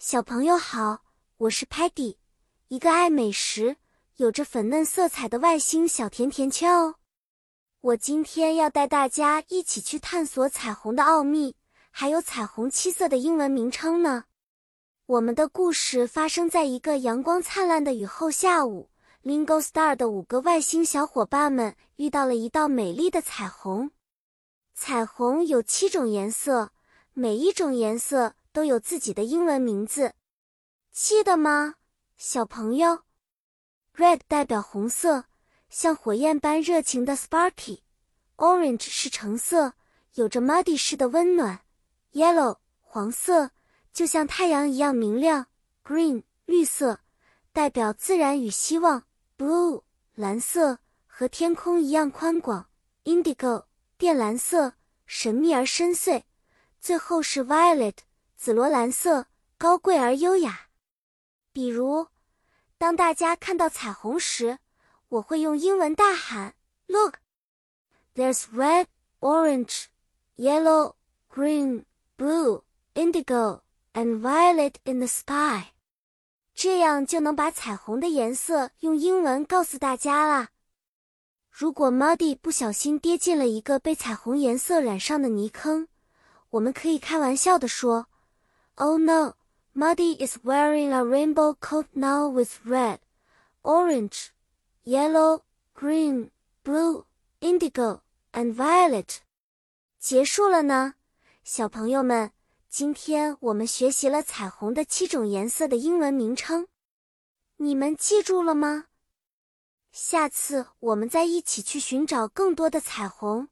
小朋友好，我是 Patty，一个爱美食、有着粉嫩色彩的外星小甜甜圈哦。我今天要带大家一起去探索彩虹的奥秘，还有彩虹七色的英文名称呢。我们的故事发生在一个阳光灿烂的雨后下午，Lingo Star 的五个外星小伙伴们遇到了一道美丽的彩虹。彩虹有七种颜色，每一种颜色。都有自己的英文名字，记得吗，小朋友？Red 代表红色，像火焰般热情的 Sparky。Orange 是橙色，有着 Muddy 式的温暖。Yellow 黄色，就像太阳一样明亮。Green 绿色，代表自然与希望。Blue 蓝色，和天空一样宽广。Indigo 靛蓝色，神秘而深邃。最后是 Violet。紫罗兰色，高贵而优雅。比如，当大家看到彩虹时，我会用英文大喊：“Look, there's red, orange, yellow, green, blue, indigo, and violet in the sky。”这样就能把彩虹的颜色用英文告诉大家啦。如果 Muddy 不小心跌进了一个被彩虹颜色染上的泥坑，我们可以开玩笑的说。Oh no, Muddy is wearing a rainbow coat now with red, orange, yellow, green, blue, indigo, and violet. 结束了呢，小朋友们，今天我们学习了彩虹的七种颜色的英文名称，你们记住了吗？下次我们再一起去寻找更多的彩虹，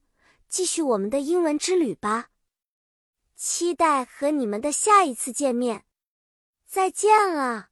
继续我们的英文之旅吧。期待和你们的下一次见面，再见了。